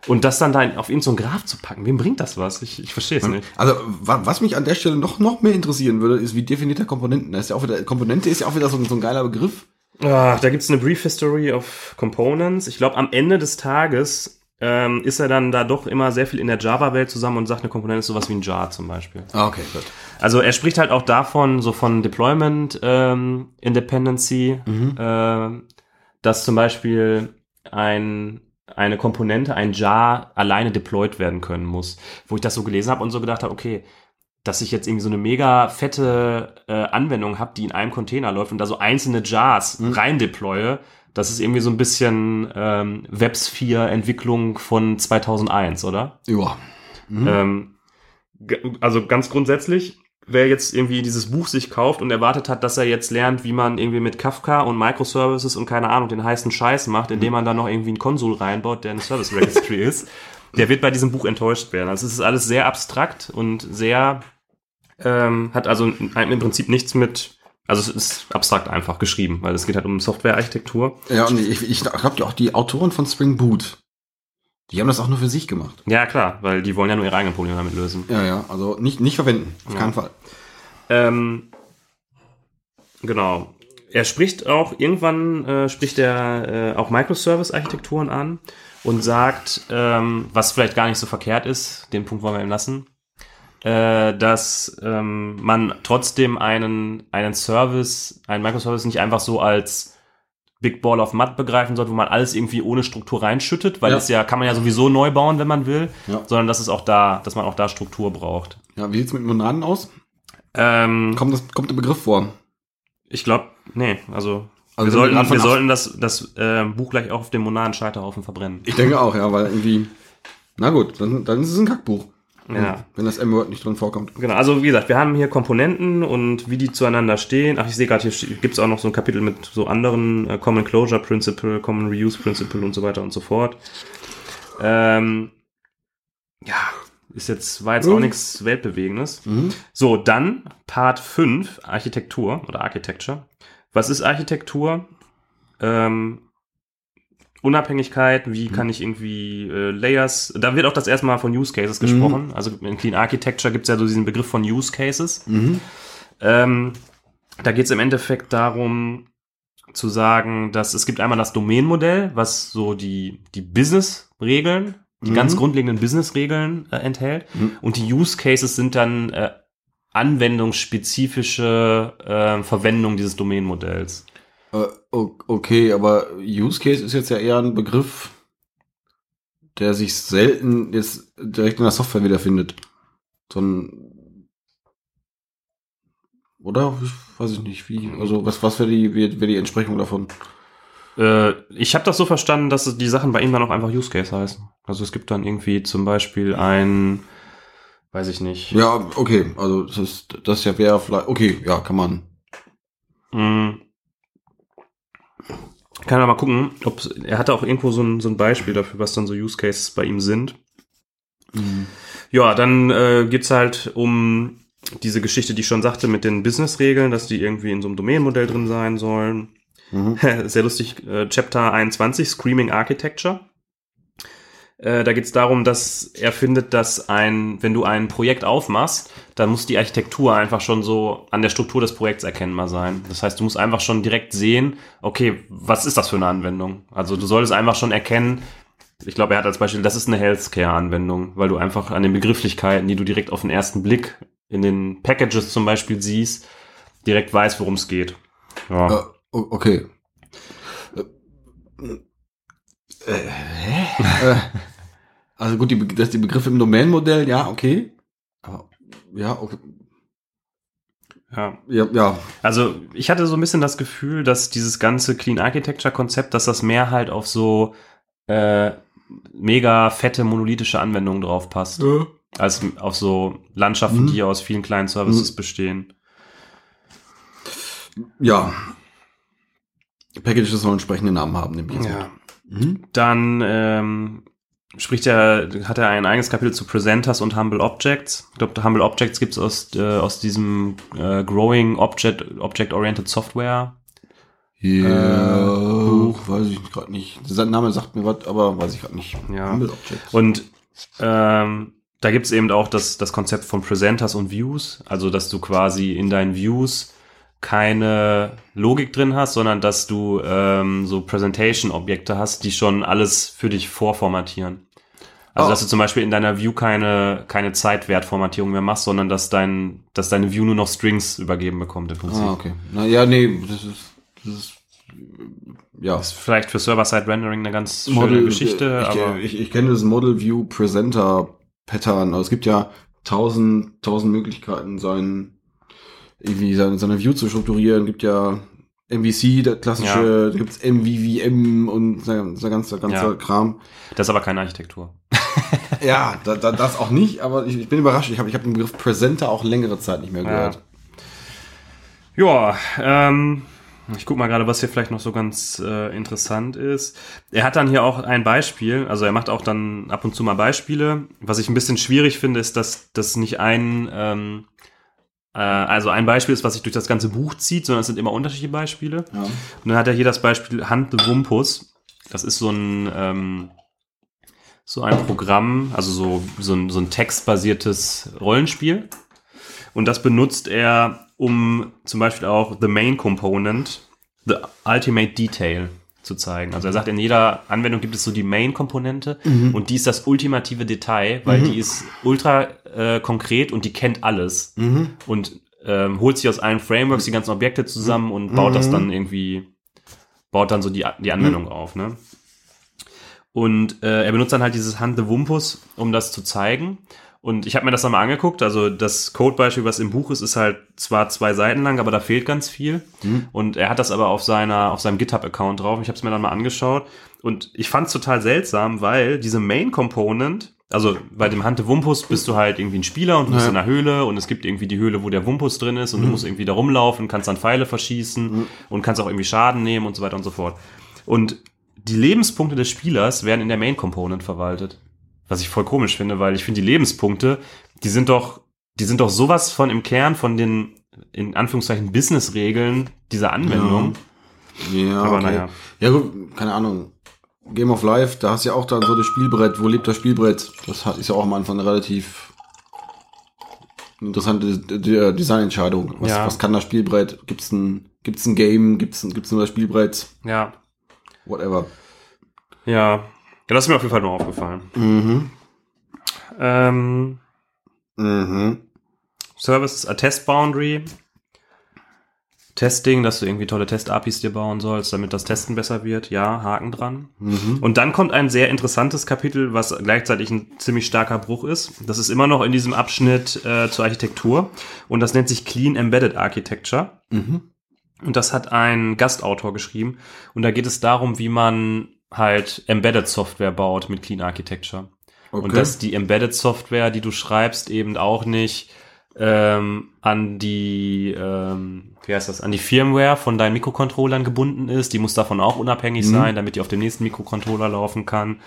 und das dann da auf irgendeinen so einen Graph zu packen, wem bringt das was? Ich, ich verstehe es nicht. Also, wa- was mich an der Stelle noch, noch mehr interessieren würde, ist, wie definiert er Komponenten? Das ist ja auch wieder, Komponente ist ja auch wieder so, so ein geiler Begriff. Ah, da gibt's eine Brief History of Components. Ich glaube, am Ende des Tages ähm, ist er dann da doch immer sehr viel in der Java-Welt zusammen und sagt, eine Komponente ist sowas wie ein Jar zum Beispiel. Ah, okay, gut. Also er spricht halt auch davon, so von Deployment ähm, Independency, äh, dass zum Beispiel ein, eine Komponente, ein Jar alleine deployed werden können muss. Wo ich das so gelesen habe und so gedacht habe, okay, dass ich jetzt irgendwie so eine mega fette äh, Anwendung habe, die in einem Container läuft und da so einzelne Jars rein deploye, das ist irgendwie so ein bisschen ähm, Websphere-Entwicklung von 2001, oder? Ja. Ähm, g- also ganz grundsätzlich, wer jetzt irgendwie dieses Buch sich kauft und erwartet hat, dass er jetzt lernt, wie man irgendwie mit Kafka und Microservices und keine Ahnung den heißen Scheiß macht, indem man da noch irgendwie einen Konsul reinbaut, der eine Service Registry ist, der wird bei diesem Buch enttäuscht werden. Also es ist alles sehr abstrakt und sehr ähm, hat also im Prinzip nichts mit also es ist abstrakt einfach geschrieben, weil es geht halt um Softwarearchitektur. Ja, und ich, ich glaube ja auch die Autoren von Spring Boot, die haben das auch nur für sich gemacht. Ja, klar, weil die wollen ja nur ihre eigenen Probleme damit lösen. Ja, ja, also nicht, nicht verwenden, auf keinen Fall. Ähm, genau. Er spricht auch, irgendwann äh, spricht er äh, auch Microservice-Architekturen an und sagt, ähm, was vielleicht gar nicht so verkehrt ist, den Punkt wollen wir ihm lassen, äh, dass ähm, man trotzdem einen, einen Service, einen Microservice nicht einfach so als Big Ball of Mud begreifen sollte, wo man alles irgendwie ohne Struktur reinschüttet, weil Ja. es ja, kann man ja sowieso neu bauen, wenn man will, Ja. sondern dass es auch da, dass man auch da Struktur braucht. Ja, wie sieht's mit Monaden aus? Ähm, Kommt, das, kommt der Begriff vor? Ich glaube, nee, also, Also wir, sollten, wir sollten das, das äh, Buch gleich auch auf dem monaden Scheiterhaufen verbrennen. Ich denke auch, ja, weil irgendwie. Na gut, dann, dann ist es ein Kackbuch. Ja. Wenn das M-Word nicht drin vorkommt. Genau, also wie gesagt, wir haben hier Komponenten und wie die zueinander stehen. Ach, ich sehe gerade, hier gibt es auch noch so ein Kapitel mit so anderen äh, Common Closure Principle, Common Reuse Principle und so weiter und so fort. Ähm, ja, ist jetzt, war jetzt auch Mhm. nichts Weltbewegendes. Mhm. So, dann Part 5, Architektur oder Architecture. Was ist Architektur? Ähm, Unabhängigkeit, wie kann ich irgendwie äh, Layers, da wird auch das erste Mal von Use Cases gesprochen. Also in Clean Architecture gibt es ja so diesen Begriff von Use Cases. Mhm. Ähm, da geht es im Endeffekt darum zu sagen, dass es gibt einmal das Domainmodell, was so die, die Business-Regeln, die Mhm. ganz grundlegenden Business-Regeln äh, enthält. Mhm. Und die Use Cases sind dann äh, anwendungsspezifische äh, Verwendung dieses Domainmodells. Äh, okay, aber Use Case ist jetzt ja eher ein Begriff, der sich selten jetzt direkt in der Software wiederfindet. So ein oder? Ich weiß ich nicht, wie. Also was, was wäre die, wäre die Entsprechung davon? Äh, ich habe das so verstanden, dass die Sachen bei ihm dann auch einfach Use Case heißen. Also es gibt dann irgendwie zum Beispiel ein, weiß ich nicht, Ja, okay, also das ist das ja wäre vielleicht. Okay, ja, kann man. Mm. Kann man mal gucken, ob er hatte auch irgendwo so ein, so ein Beispiel dafür, was dann so Use Cases bei ihm sind. Ja, dann äh, geht's halt um diese Geschichte, die ich schon sagte, mit den Business-Regeln, dass die irgendwie in so einem Domainmodell drin sein sollen. Mhm. Sehr lustig, äh, Chapter 21, Screaming Architecture. Äh, da geht es darum, dass er findet, dass ein, wenn du ein Projekt aufmachst, dann muss die Architektur einfach schon so an der Struktur des Projekts erkennbar sein. Das heißt, du musst einfach schon direkt sehen, okay, was ist das für eine Anwendung? Also du solltest einfach schon erkennen, ich glaube, er hat als Beispiel, das ist eine Healthcare-Anwendung, weil du einfach an den Begrifflichkeiten, die du direkt auf den ersten Blick in den Packages zum Beispiel siehst, direkt weißt, worum es geht. Ja. Äh, okay. Äh, hä? also gut, die, dass die Begriffe im Domain-Modell, ja, okay. Aber, ja, okay. ja. Ja, ja. Also ich hatte so ein bisschen das Gefühl, dass dieses ganze Clean Architecture Konzept, dass das mehr halt auf so äh, mega fette monolithische Anwendungen drauf passt, als auf so Landschaften, Mhm. die aus vielen kleinen Services bestehen. Ja. Packages sollen entsprechende Namen haben, nehme ich jetzt Ja. mit. Mhm. Dann ähm, spricht er, hat er ein eigenes Kapitel zu Presenters und Humble Objects. Ich glaube, Humble Objects gibt es aus, äh, aus diesem äh, Growing Object, Object-Oriented Software. Ja, Buch. weiß ich gerade nicht. Der Name sagt mir was, aber weiß ich gerade nicht. Ja. Humble Objects. Und ähm, da gibt es eben auch das, das Konzept von Presenters und Views, also dass du quasi in deinen Views keine Logik drin hast, sondern dass du ähm, so Presentation-Objekte hast, die schon alles für dich vorformatieren. Also Oh. dass du zum Beispiel in deiner View keine, keine Zeitwertformatierung mehr machst, sondern dass dein, dass deine View nur noch Strings übergeben bekommt im Prinzip. ah, okay. Na ja, nee, das ist, das ist, ja. Das ist vielleicht für Server-Side-Rendering eine ganz schöne Geschichte, ich, aber ich, ich kenne das Model View Presenter Pattern. Also es gibt ja tausend, tausend Möglichkeiten, sein, irgendwie seine, seine View zu strukturieren. gibt ja MVC, der klassische, da gibt's MVVM und der, der ganze, ganze Ja. Kram. das ist aber keine Architektur. Ja, da, da, das auch nicht, aber ich, ich bin überrascht. Ich habe ich hab den Begriff Presenter auch längere Zeit nicht mehr gehört. Ja, ähm, ich guck mal gerade, was hier vielleicht noch so ganz äh, interessant ist. Er hat dann hier auch ein Beispiel, also er macht auch dann ab und zu mal Beispiele. Was ich ein bisschen schwierig finde, ist, dass das nicht ein, ähm, äh, also ein Beispiel ist, was sich durch das ganze Buch zieht, sondern es sind immer unterschiedliche Beispiele. Ja. Und dann hat er hier das Beispiel Hand de Wumpus. Das ist so ein, ähm, so ein Programm, also so, so ein, so ein textbasiertes Rollenspiel. Und das benutzt er, um zum Beispiel auch the main component, the ultimate detail zu zeigen. Also er sagt, in jeder Anwendung gibt es so die Main-Komponente und die ist das ultimative Detail, weil die ist ultra äh, konkret und die kennt alles Mhm. und ähm, holt sich aus allen Frameworks die ganzen Objekte zusammen und baut das dann irgendwie, baut dann so die, die Anwendung auf. Ne? Und äh, er benutzt dann halt dieses Hand the Wumpus, um das zu zeigen. Und ich habe mir das dann mal angeguckt. Also das Codebeispiel, was im Buch ist, ist halt zwar zwei Seiten lang, aber da fehlt ganz viel. Und er hat das aber auf seiner, auf seinem GitHub-Account drauf. Ich habe es mir dann mal angeschaut. Und ich fand es total seltsam, weil diese Main Component, also bei dem Hand the Wumpus bist du halt irgendwie ein Spieler und du bist Ja. in einer Höhle und es gibt irgendwie die Höhle, wo der Wumpus drin ist und du musst irgendwie da rumlaufen, kannst dann Pfeile verschießen und kannst auch irgendwie Schaden nehmen und so weiter und so fort. Und die Lebenspunkte des Spielers werden in der Main Component verwaltet. Was ich voll komisch finde, weil ich finde, die Lebenspunkte, die sind doch, die sind doch sowas von im Kern von den, in Anführungszeichen, Business-Regeln dieser Anwendung. Ja, Aber okay. naja. Ja, gut, keine Ahnung. Game of Life, da hast du ja auch dann so das Spielbrett. Wo lebt das Spielbrett? Das hat, ist ja auch am Anfang eine relativ interessante D- Designentscheidung. Was, Ja. was kann das Spielbrett? Gibt's ein, gibt's ein Game? Gibt's, ein, gibt's nur das Spielbrett? Ja. Whatever. Ja. Ja, das ist mir auf jeden Fall nur aufgefallen. Mhm. Ähm, Mhm. Services, a Test Boundary. Testing, dass du irgendwie tolle Test-APIs dir bauen sollst, damit das Testen besser wird. Ja, Haken dran. Mhm. Und dann kommt ein sehr interessantes Kapitel, was gleichzeitig ein ziemlich starker Bruch ist. Das ist immer noch in diesem Abschnitt äh, zur Architektur und das nennt sich Clean Embedded Architecture. Mhm. Und das hat ein Gastautor geschrieben. Und da geht es darum, wie man halt Embedded Software baut mit Clean Architecture. Okay. Und dass die Embedded Software, die du schreibst, eben auch nicht ähm, an die, ähm, wie heißt das, an die Firmware von deinen Mikrocontrollern gebunden ist. Die muss davon auch unabhängig Mhm. sein, damit die auf dem nächsten Mikrocontroller laufen kann.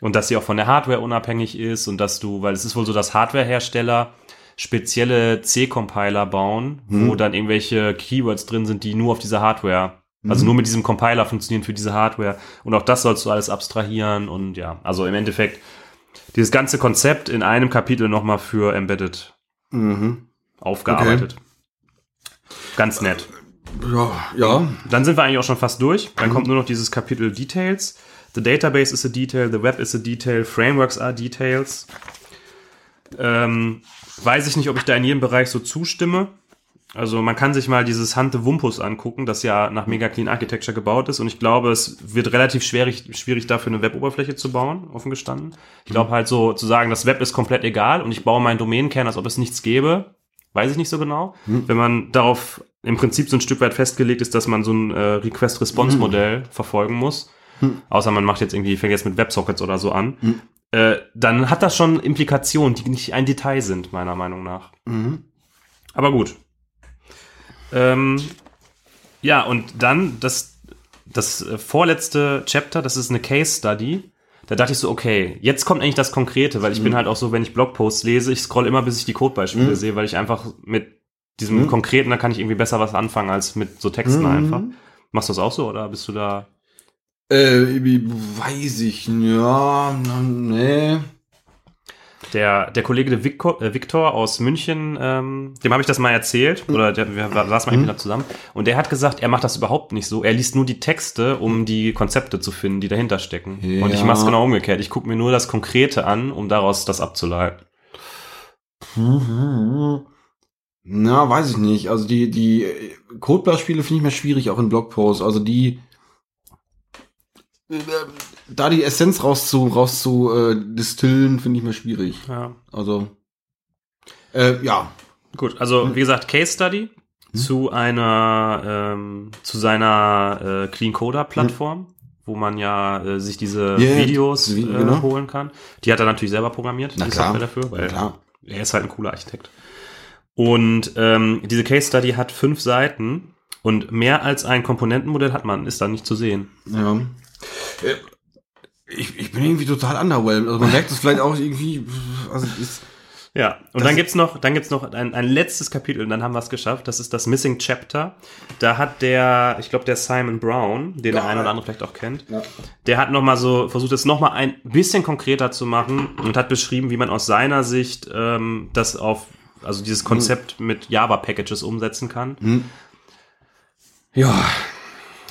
Und dass sie auch von der Hardware unabhängig ist und dass du, weil es ist wohl so, dass Hardwarehersteller spezielle C-Compiler bauen, wo Mhm. dann irgendwelche Keywords drin sind, die nur auf dieser Hardware Also Mhm. nur mit diesem Compiler funktionieren für diese Hardware. Und auch das sollst du alles abstrahieren. Und ja, also im Endeffekt dieses ganze Konzept in einem Kapitel nochmal für Embedded Mhm. aufgearbeitet. Ganz nett. Ja, ja. Dann sind wir eigentlich auch schon fast durch. Dann kommt nur noch dieses Kapitel Details. The database is a detail, the web is a detail, frameworks are details. Ähm, weiß ich nicht, ob ich da in jedem Bereich so zustimme. Also man kann sich mal dieses Hante Wumpus angucken, das ja nach Mega Clean Architecture gebaut ist. Und ich glaube, es wird relativ schwierig, schwierig dafür eine Web-Oberfläche zu bauen, offen gestanden. Ich glaube halt so zu sagen, das Web ist komplett egal und ich baue meinen Domänenkern, als ob es nichts gäbe, weiß ich nicht so genau. Wenn man darauf im Prinzip so ein Stück weit festgelegt ist, dass man so ein äh, Request-Response-Modell verfolgen muss, außer man macht jetzt irgendwie, fängt jetzt mit WebSockets oder so an, äh, dann hat das schon Implikationen, die nicht ein Detail sind, meiner Meinung nach. Mhm. Aber gut. Ähm, ja, und dann das, das äh, vorletzte Chapter, das ist eine Case Study. Da dachte ich so, okay, jetzt kommt eigentlich das Konkrete, weil ich bin halt auch so, wenn ich Blogposts lese, ich scroll immer, bis ich die Codebeispiele sehe, weil ich einfach mit diesem Konkreten, da kann ich irgendwie besser was anfangen als mit so Texten einfach. Machst du das auch so oder bist du da? Äh, weiß ich, ja, nee. Der, der Kollege der Victor, äh, Victor aus München, ähm, dem habe ich das mal erzählt, oder der, wir saßen mal irgendwie da zusammen, und der hat gesagt, er macht das überhaupt nicht so. Er liest nur die Texte, um die Konzepte zu finden, die dahinter stecken. Und ich Ja. mache es genau umgekehrt. Ich gucke mir nur das Konkrete an, um daraus das abzuleiten. Na, weiß ich nicht. Also die, die Codebeispiele finde ich mehr schwierig, auch in Blogposts. Also die, da die Essenz rauszu, rauszu äh, distillen, finde ich mehr schwierig. Ja. Also, äh, ja. Gut, also wie gesagt, Case Study zu einer, ähm, zu seiner äh, Clean Coder Plattform, wo man ja äh, sich diese Ja, Videos äh, genau. holen kann. Die hat er natürlich selber programmiert, Na die klar. Software dafür, weil er ist halt ein cooler Architekt. Und ähm, diese Case Study hat fünf Seiten und mehr als ein Komponentenmodell hat man, ist da nicht zu sehen. Ja. Äh, Ich, ich bin irgendwie total underwhelmed. Also man merkt es vielleicht auch irgendwie, also ist, Ja, und Das- dann gibt's noch, dann gibt's noch ein, ein letztes Kapitel und dann haben wir es geschafft. Das ist das Missing Chapter. Da hat der, ich glaube, der Simon Brown, den der Ja. eine oder andere vielleicht auch kennt, Ja. der hat noch mal so versucht, es noch mal ein bisschen konkreter zu machen und hat beschrieben, wie man aus seiner Sicht ähm, das auf, also dieses Konzept mit Java-Packages umsetzen kann. Hm. Ja,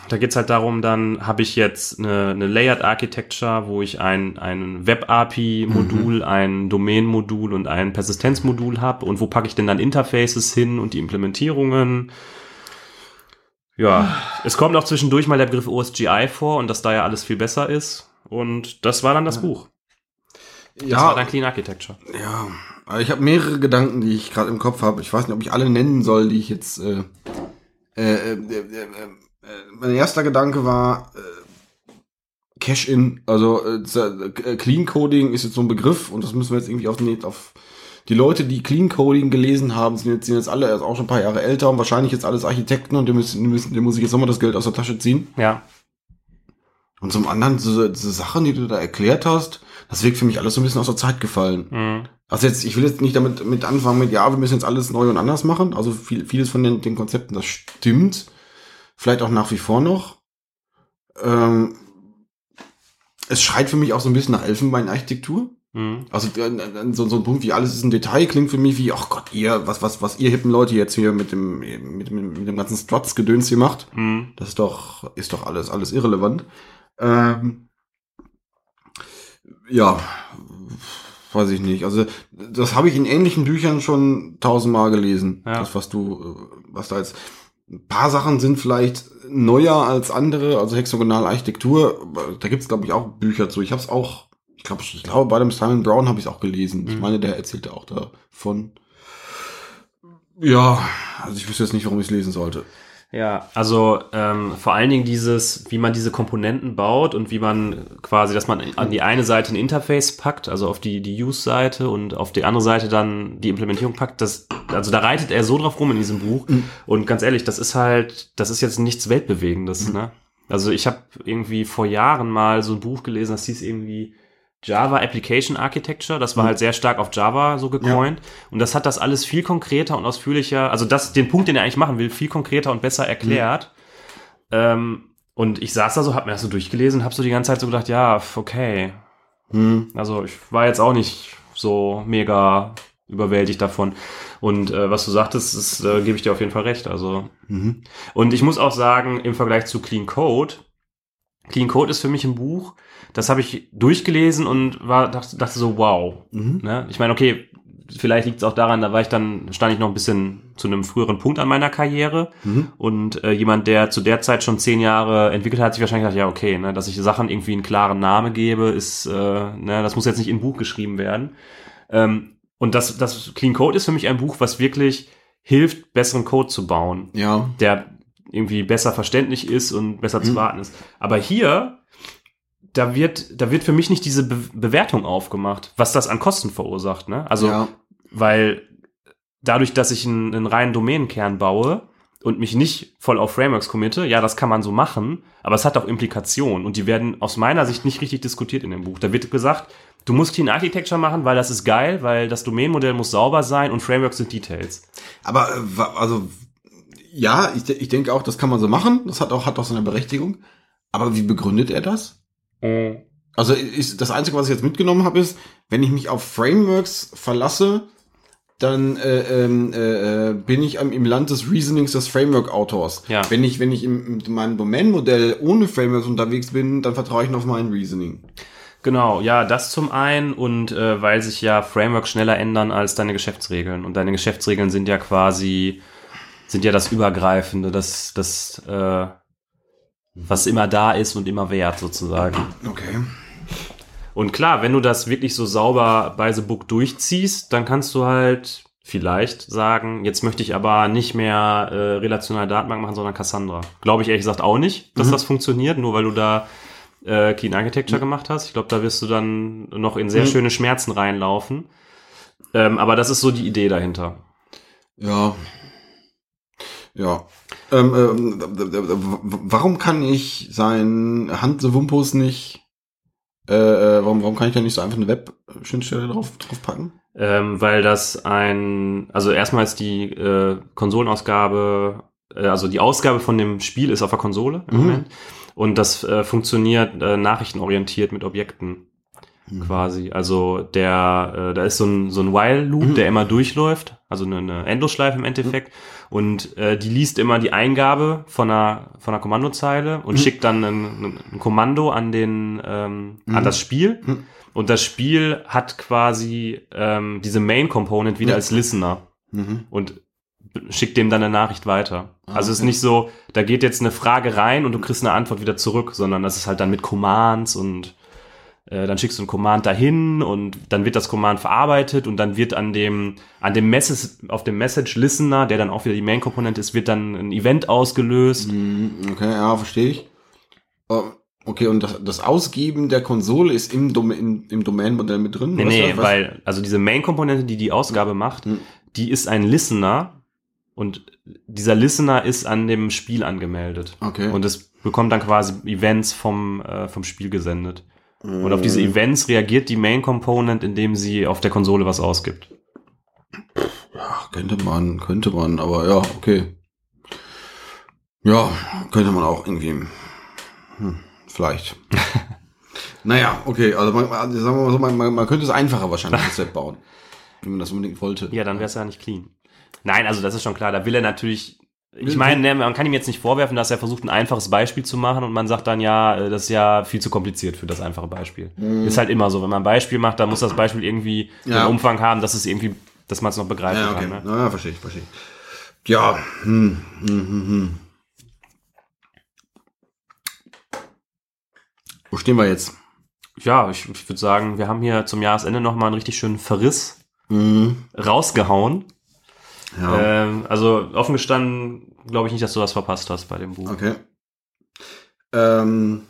da geht's halt darum, dann habe ich jetzt eine, eine Layered Architecture, wo ich ein, ein Web-API-Modul, ein Domain-Modul und ein Persistenzmodul habe. Und wo packe ich denn dann Interfaces hin und die Implementierungen? Ja, es kommt auch zwischendurch mal der Begriff OSGI vor und dass da ja alles viel besser ist. Und das war dann das Buch. Das ja, war dann Clean Architecture. Ja, also ich habe mehrere Gedanken, die ich gerade im Kopf habe. Ich weiß nicht, ob ich alle nennen soll, die ich jetzt. Äh, äh, äh, äh, äh, mein erster Gedanke war äh, Cache-in. Also äh, äh, Clean Coding ist jetzt so ein Begriff und das müssen wir jetzt irgendwie auf, den, auf die Leute, die Clean Coding gelesen haben, sind jetzt, sind jetzt alle erst auch schon ein paar Jahre älter und wahrscheinlich jetzt alles Architekten und die müssen, die müssen, die muss ich jetzt nochmal das Geld aus der Tasche ziehen. Ja. Und zum anderen, diese, diese Sachen, die du da erklärt hast, das wirkt für mich alles so ein bisschen aus der Zeit gefallen. Mhm. Also jetzt, ich will jetzt nicht damit mit anfangen mit, ja, wir müssen jetzt alles neu und anders machen. Also viel, vieles von den, den Konzepten, das stimmt. Vielleicht auch nach wie vor noch. Ähm, es schreit für mich auch so ein bisschen nach Elfenbeinarchitektur. Mhm. Also äh, so, so ein Punkt wie alles ist ein Detail klingt für mich wie, ach Gott, ihr, was, was, was ihr hippen Leute jetzt hier mit dem, mit dem, mit dem ganzen Struts-Gedöns hier macht. Mhm. Das ist doch, ist doch alles, alles irrelevant. Ähm, ja, weiß ich nicht. Also, das habe ich in ähnlichen Büchern schon tausendmal gelesen. Ja. Das, was du, äh, was da jetzt. Ein paar Sachen sind vielleicht neuer als andere, also hexagonale Architektur. Da gibt's glaube ich, auch Bücher zu. Ich habe es auch, ich glaube, ich glaube, bei dem Simon Brown habe ich es auch gelesen. Ich Mhm. meine, der erzählte auch davon. Ja, also ich wüsste jetzt nicht, warum ich es lesen sollte. Ja, also ähm, vor allen Dingen dieses, wie man diese Komponenten baut und wie man quasi, dass man an die eine Seite ein Interface packt, also auf die, die Use-Seite und auf die andere Seite dann die Implementierung packt, das, also da reitet er so drauf rum in diesem Buch. Und ganz ehrlich, das ist halt, das ist jetzt nichts Weltbewegendes, ne? Also ich habe irgendwie vor Jahren mal so ein Buch gelesen, das hieß irgendwie Java Application Architecture. Das war halt sehr stark auf Java so gecoint. Und das hat das alles viel konkreter und ausführlicher, also das, den Punkt, den er eigentlich machen will, viel konkreter und besser erklärt. Ähm, und ich saß da so, hab mir das so durchgelesen, hab so die ganze Zeit so gedacht, ja, okay. Hm. Also ich war jetzt auch nicht so mega überwältigt davon. Und äh, was du sagtest, das, äh, gebe ich dir auf jeden Fall recht. Also Mhm. und ich muss auch sagen, im Vergleich zu Clean Code, Clean Code ist für mich ein Buch, das habe ich durchgelesen und war dachte, dachte so, wow. Mhm. Ne? Ich meine, okay, vielleicht liegt es auch daran, da war ich dann, stand ich noch ein bisschen zu einem früheren Punkt an meiner Karriere. Mhm. Und äh, jemand, der zu der Zeit schon zehn Jahre entwickelt hat, hat sich wahrscheinlich gedacht, ja, okay, ne, dass ich Sachen irgendwie einen klaren Namen gebe, ist, äh, ne, das muss jetzt nicht in ein Buch geschrieben werden. Ähm, und das, das Clean Code ist für mich ein Buch, was wirklich hilft, besseren Code zu bauen Ja. der irgendwie besser verständlich ist und besser zu Mhm. warten ist. Aber hier, da wird, da wird für mich nicht diese Be Bewertung aufgemacht, was das an Kosten verursacht. Ne? Also, ja. weil dadurch, dass ich einen, einen reinen Domänenkern baue und mich nicht voll auf Frameworks committe, ja, das kann man so machen, aber es hat auch Implikationen und die werden aus meiner Sicht nicht richtig diskutiert in dem Buch. Da wird gesagt, du musst Clean Architecture machen, weil das ist geil, weil das Domänenmodell muss sauber sein und Frameworks sind Details. Aber äh, also ja, ich, ich denke auch, das kann man so machen. Das hat auch hat auch seine Berechtigung. Aber wie begründet er das? Also ist das Einzige, was ich jetzt mitgenommen habe, ist, wenn ich mich auf Frameworks verlasse, dann äh, ähm, äh, äh, bin ich am- im Land des Reasonings des Framework-Autors. Ja. Wenn ich, wenn ich im, in meinem Domain-Modell ohne Frameworks unterwegs bin, dann vertraue ich noch auf mein Reasoning. Genau, ja, das zum einen und äh, weil sich ja Frameworks schneller ändern als deine Geschäftsregeln. Und deine Geschäftsregeln sind ja quasi, sind ja das Übergreifende, das, das, äh, was immer da ist und immer wert sozusagen. Okay. Und klar, wenn du das wirklich so sauber bei The Book durchziehst, dann kannst du halt vielleicht sagen, jetzt möchte ich aber nicht mehr äh, relationale Datenbank machen, sondern Cassandra. Glaube ich ehrlich gesagt auch nicht, dass Mhm. das funktioniert, nur weil du da äh, Clean Architecture gemacht hast. Ich glaube, da wirst du dann noch in sehr Mhm. schöne Schmerzen reinlaufen. Ähm, aber das ist so die Idee dahinter. Ja. Ja. Ähm, ähm, warum kann ich sein Handwumpus nicht, äh, äh, warum, warum kann ich da nicht so einfach eine Web-Schnittstelle drauf, drauf packen? Ähm, weil das ein, also erstmals die äh, Konsolenausgabe, äh, also die Ausgabe von dem Spiel ist auf der Konsole im Mhm. Moment. Und das äh, funktioniert äh, nachrichtenorientiert mit Objekten quasi. Also der, äh, da ist so ein, so ein While-Loop, Mhm. der immer durchläuft, also eine, eine Endlosschleife im Endeffekt. Und äh, die liest immer die Eingabe von einer, von einer Kommandozeile und Mhm. schickt dann ein, ein Kommando an den, ähm, an Mhm. das Spiel. Mhm. Und das Spiel hat quasi ähm, diese Main-Component wieder als Listener Mhm. und schickt dem dann eine Nachricht weiter. Ah, also es ist okay. nicht so, da geht jetzt eine Frage rein und du kriegst eine Antwort wieder zurück, sondern das ist halt dann mit Commands und äh, dann schickst du ein Command dahin und dann wird das Command verarbeitet und dann wird an dem an dem Message auf dem Message Listener, der dann auch wieder die Main Komponente ist, wird dann ein Event ausgelöst. Mhm, Okay, ja, verstehe ich. Oh, Okay, und das, das Ausgeben der Konsole ist im, Dom im, im Domain-Modell mit drin? Nee, nee? Was- weil also diese Main Komponente, die die Ausgabe macht, Mhm. die ist ein Listener und dieser Listener ist an dem Spiel angemeldet. Okay. Und es bekommt dann quasi Events vom, äh, vom Spiel gesendet. Und auf diese Events reagiert die Main Component, indem sie auf der Konsole was ausgibt. Ja, könnte man, könnte man, aber ja, okay. Ja, könnte man auch irgendwie. Hm, vielleicht. naja, okay, also man, sagen wir mal so, man, man, könnte es einfacher wahrscheinlich als Web bauen. Wenn man das unbedingt wollte. Ja, dann wäre es ja nicht clean. Nein, also das ist schon klar. Da will er natürlich. Ich meine, ne, man kann ihm jetzt nicht vorwerfen, dass er versucht, ein einfaches Beispiel zu machen und man sagt dann, ja, äh, das ist ja viel zu kompliziert für das einfache Beispiel. Ist halt immer so. Wenn man ein Beispiel macht, dann muss das Beispiel irgendwie Ja. einen Umfang haben, dass es irgendwie, dass man es noch begreifen Ja, okay. kann. Ne? Na, verstehe ich, verstehe ich. Ja, hm, hm, hm, hm. Wo stehen wir jetzt? Ja, ich, ich würde sagen, wir haben hier zum Jahresende nochmal einen richtig schönen Verriss Hm, rausgehauen. Ja, Ähm, also offen gestanden, glaube ich nicht, dass du was verpasst hast bei dem Buch. okay. Ähm,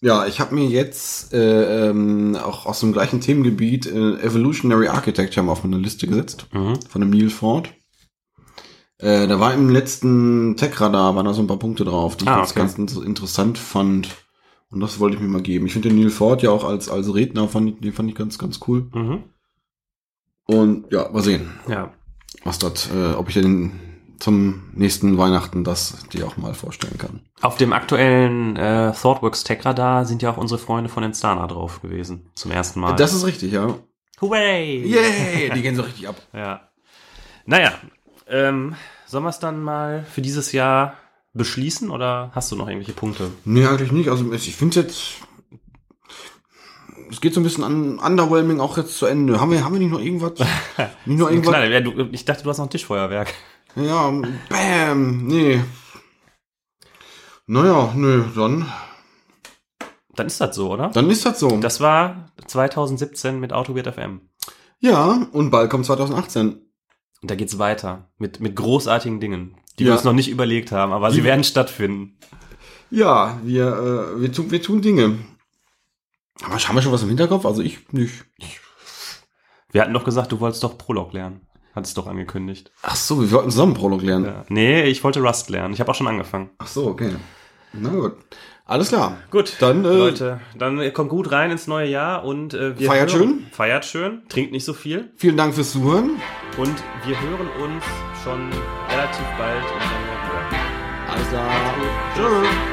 ja, ich habe mir jetzt äh, ähm, auch aus dem gleichen Themengebiet äh, Evolutionary Architecture mal auf meine Liste gesetzt. Mhm. von dem Neil Ford. Äh, da war im letzten Tech-Radar, waren da so ein paar Punkte drauf, die ich Ah, jetzt okay. ganz inter- interessant fand. Und das wollte ich mir mal geben. Ich finde den Neil Ford ja auch als, als Redner, fand ich, den fand ich ganz, ganz cool. Mhm. Und ja, mal sehen, Ja. Was dort, äh, ob ich den zum nächsten Weihnachten das dir auch mal vorstellen kann. Auf dem aktuellen äh, ThoughtWorks Tech Radar sind ja auch unsere Freunde von Instana drauf gewesen. Zum ersten Mal. Das ist richtig, ja. Hooray! Yay! Die gehen so richtig ab. Ja. Naja, ähm, sollen wir es dann mal für dieses Jahr beschließen oder hast du noch irgendwelche Punkte? Nee, eigentlich nicht. Also ich finde jetzt. Es geht so ein bisschen an Underwhelming auch jetzt zu Ende. Haben wir, haben wir nicht noch irgendwas? nicht noch irgendwas? Knall. Ja, du, ich dachte, du hast noch ein Tischfeuerwerk. Ja, bam, nee. Naja, nö, dann, Dann ist das so, oder? dann ist das so. Das war 2017 mit AutoWeird FM. ja, und bald kommt 2018. Und da geht's weiter mit, mit großartigen Dingen, die Ja. wir uns noch nicht überlegt haben, aber sie Die- werden stattfinden. Ja, wir, äh, wir, tun, wir tun Dinge. Aber haben wir schon was im Hinterkopf? Also ich nicht. Wir hatten doch gesagt, du wolltest doch Prolog lernen. Hattest doch angekündigt. Ach so, wir wollten zusammen Prolog lernen. Ja. Nee, ich wollte Rust lernen. Ich habe auch schon angefangen. Ach so, okay. Na gut. Alles klar. Gut, Dann, äh, Leute, dann kommt gut rein ins neue Jahr und äh, wir Feiert hören, schön. Feiert schön, trinkt nicht so viel Vielen Dank fürs Zuhören. und wir hören uns schon relativ bald im Januar wieder. Alles klar. Tschüss.